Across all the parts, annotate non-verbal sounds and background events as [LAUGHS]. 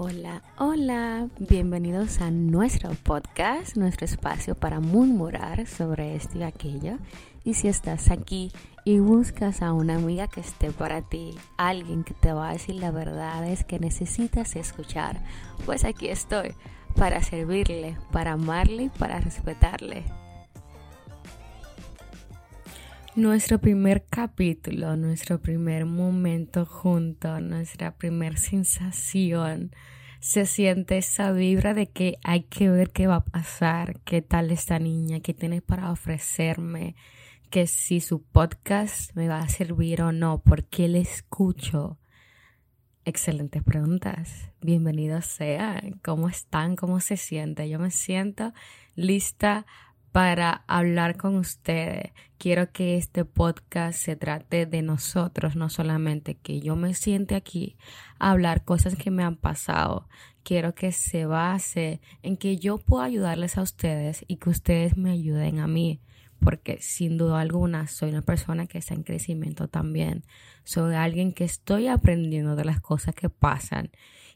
Hola, hola, bienvenidos a nuestro podcast, nuestro espacio para murmurar sobre esto y aquello. Y si estás aquí y buscas a una amiga que esté para ti, alguien que te va a decir la verdad es que necesitas escuchar, pues aquí estoy para servirle, para amarle y para respetarle. Nuestro primer capítulo, nuestro primer momento junto, nuestra primera sensación, se siente esa vibra de que hay que ver qué va a pasar, qué tal esta niña, qué tiene para ofrecerme, que si su podcast me va a servir o no, por qué le escucho. Excelentes preguntas. Bienvenidos sean. ¿Cómo están? ¿Cómo se siente? Yo me siento lista para hablar con ustedes. Quiero que este podcast se trate de nosotros, no solamente que yo me siente aquí a hablar cosas que me han pasado. Quiero que se base en que yo pueda ayudarles a ustedes y que ustedes me ayuden a mí, porque sin duda alguna soy una persona que está en crecimiento también. Soy alguien que estoy aprendiendo de las cosas que pasan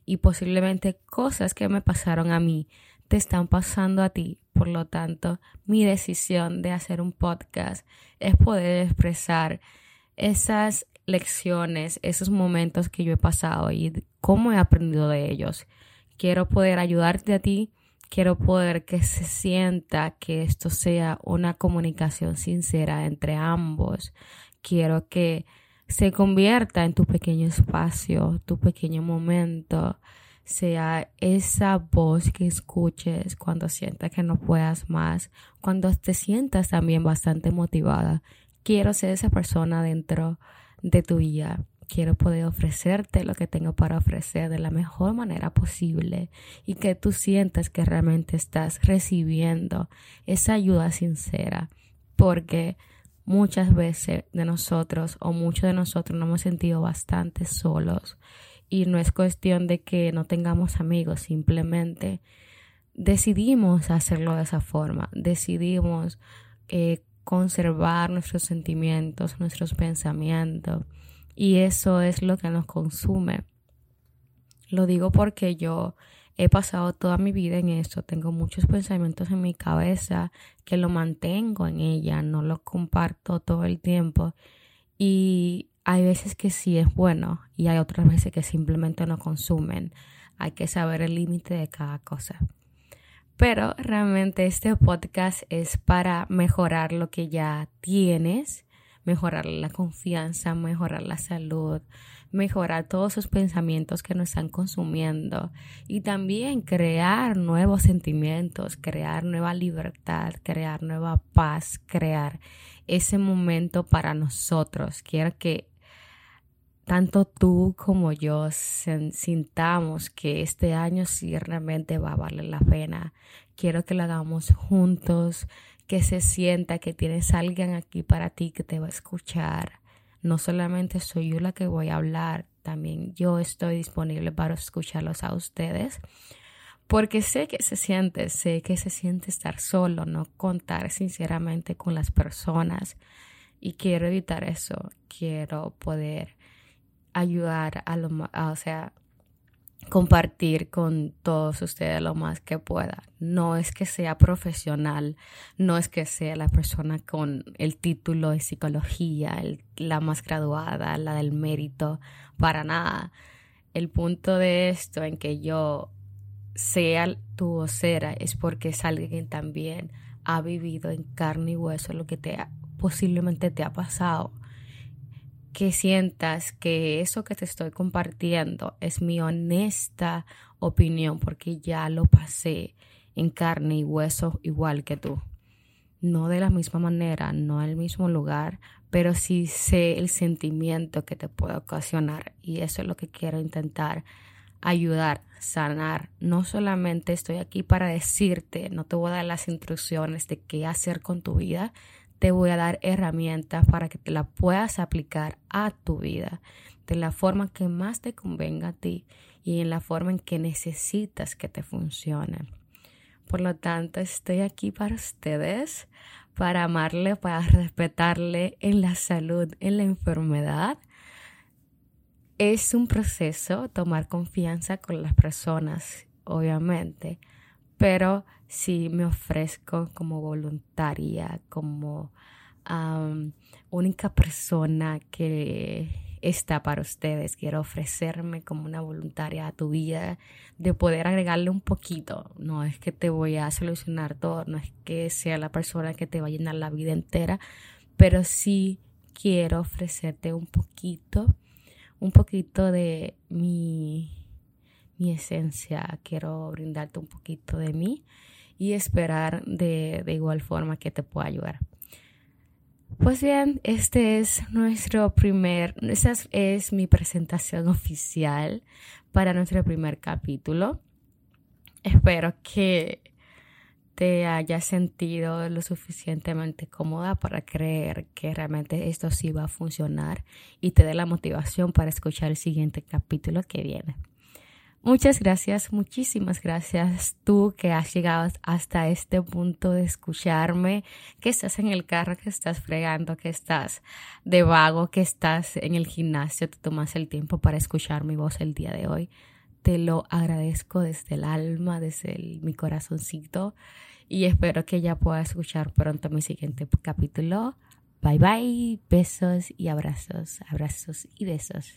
y posiblemente cosas que me pasaron a mí están pasando a ti. Por lo tanto, mi decisión de hacer un podcast es poder expresar esas lecciones, esos momentos que yo he pasado y cómo he aprendido de ellos. Quiero poder ayudarte a ti, quiero poder que se sienta que esto sea una comunicación sincera entre ambos. Quiero que se convierta en tu pequeño espacio, tu pequeño momento sea esa voz que escuches cuando sientas que no puedas más, cuando te sientas también bastante motivada. Quiero ser esa persona dentro de tu vida. Quiero poder ofrecerte lo que tengo para ofrecer de la mejor manera posible y que tú sientas que realmente estás recibiendo esa ayuda sincera. Porque muchas veces de nosotros o muchos de nosotros nos hemos sentido bastante solos y no es cuestión de que no tengamos amigos, simplemente decidimos hacerlo de esa forma, decidimos eh, conservar nuestros sentimientos, nuestros pensamientos y eso es lo que nos consume. Lo digo porque yo he pasado toda mi vida en eso, tengo muchos pensamientos en mi cabeza que lo mantengo en ella, no lo comparto todo el tiempo. Y hay veces que sí es bueno y hay otras veces que simplemente no consumen. Hay que saber el límite de cada cosa. Pero realmente este podcast es para mejorar lo que ya tienes, mejorar la confianza, mejorar la salud, mejorar todos esos pensamientos que nos están consumiendo y también crear nuevos sentimientos, crear nueva libertad, crear nueva paz, crear ese momento para nosotros. Quiero que tanto tú como yo sintamos que este año sí realmente va a valer la pena. Quiero que lo hagamos juntos, que se sienta que tienes alguien aquí para ti que te va a escuchar. No solamente soy yo la que voy a hablar, también yo estoy disponible para escucharlos a ustedes. Porque sé que se siente, sé que se siente estar solo, no contar sinceramente con las personas. Y quiero evitar eso. Quiero poder ayudar a lo o sea, compartir con todos ustedes lo más que pueda. No es que sea profesional, no es que sea la persona con el título de psicología, la más graduada, la del mérito, para nada. El punto de esto en que yo sea tu vocera es porque es alguien también ha vivido en carne y hueso lo que te posiblemente te ha pasado que sientas que eso que te estoy compartiendo es mi honesta opinión porque ya lo pasé en carne y hueso igual que tú. No de la misma manera, no en el mismo lugar, pero sí sé el sentimiento que te puede ocasionar y eso es lo que quiero intentar ayudar, sanar. No solamente estoy aquí para decirte, no te voy a dar las instrucciones de qué hacer con tu vida, te voy a dar herramientas para que te la puedas aplicar a tu vida de la forma que más te convenga a ti y en la forma en que necesitas que te funcione. Por lo tanto, estoy aquí para ustedes, para amarle, para respetarle en la salud, en la enfermedad. es un proceso tomar confianza con las personas, obviamente, pero si me ofrezco como voluntaria, como única persona que está para ustedes. Quiero ofrecerme como una voluntaria a tu vida, de poder agregarle un poquito. No es que te voy a solucionar todo, no es que sea la persona que te va a llenar la vida entera, pero sí quiero ofrecerte un poquito, un poquito de mi, mi esencia. Quiero brindarte un poquito de mí y esperar de, de igual forma que te pueda ayudar. Pues bien, este es nuestro primer, esa es mi presentación [LAUGHS] oficial para nuestro primer capítulo. Espero que te hayas sentido lo suficientemente cómoda para creer que realmente esto sí va a funcionar y te dé la motivación para escuchar el siguiente capítulo que viene. Muchas gracias, muchísimas gracias tú que has llegado hasta este punto de escucharme, que estás en el carro, que estás fregando, que estás de vago, que estás en el gimnasio, te tomas el tiempo para escuchar mi voz el día de hoy. Te lo agradezco desde el alma, desde mi corazoncito y espero que ya puedas escuchar pronto mi siguiente capítulo. Bye bye, besos y abrazos, abrazos y besos.